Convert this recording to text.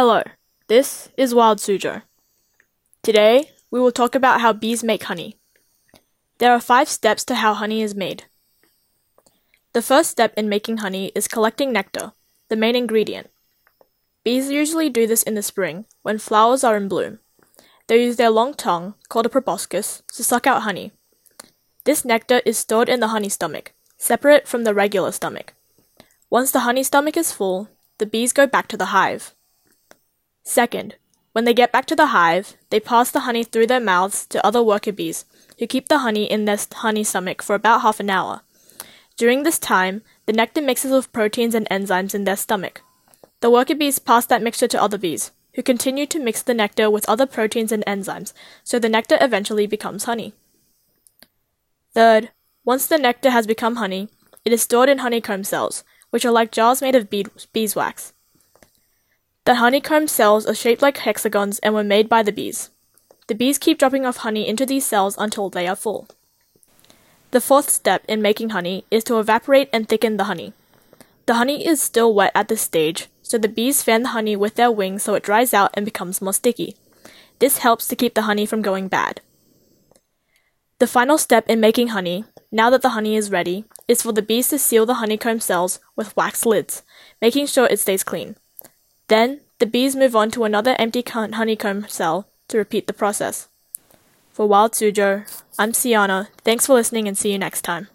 Hello, this is Wild Suzhou. Today, we will talk about how bees make honey. There are five steps to how honey is made. The first step in making honey is collecting nectar, the main ingredient. Bees usually do this in the spring, when flowers are in bloom. They use their long tongue, called a proboscis, to suck out honey. This nectar is stored in the honey stomach, separate from the regular stomach. Once the honey stomach is full, the bees go back to the hive. Second, when they get back to the hive, they pass the honey through their mouths to other worker bees, who keep the honey in their honey stomach for about half an hour. During this time, the nectar mixes with proteins and enzymes in their stomach. The worker bees pass that mixture to other bees, who continue to mix the nectar with other proteins and enzymes, so the nectar eventually becomes honey. Third, once the nectar has become honey, it is stored in honeycomb cells, which are like jars made of beeswax. The honeycomb cells are shaped like hexagons and were made by the bees. The bees keep dropping off honey into these cells until they are full. The fourth step in making honey is to evaporate and thicken the honey. The honey is still wet at this stage, so the bees fan the honey with their wings so it dries out and becomes more sticky. This helps to keep the honey from going bad. The final step in making honey, now that the honey is ready, is for the bees to seal the honeycomb cells with wax lids, making sure it stays clean. Then, the bees move on to another empty honeycomb cell to repeat the process. For Wild Suzhou, I'm Siana. Thanks for listening and see you next time.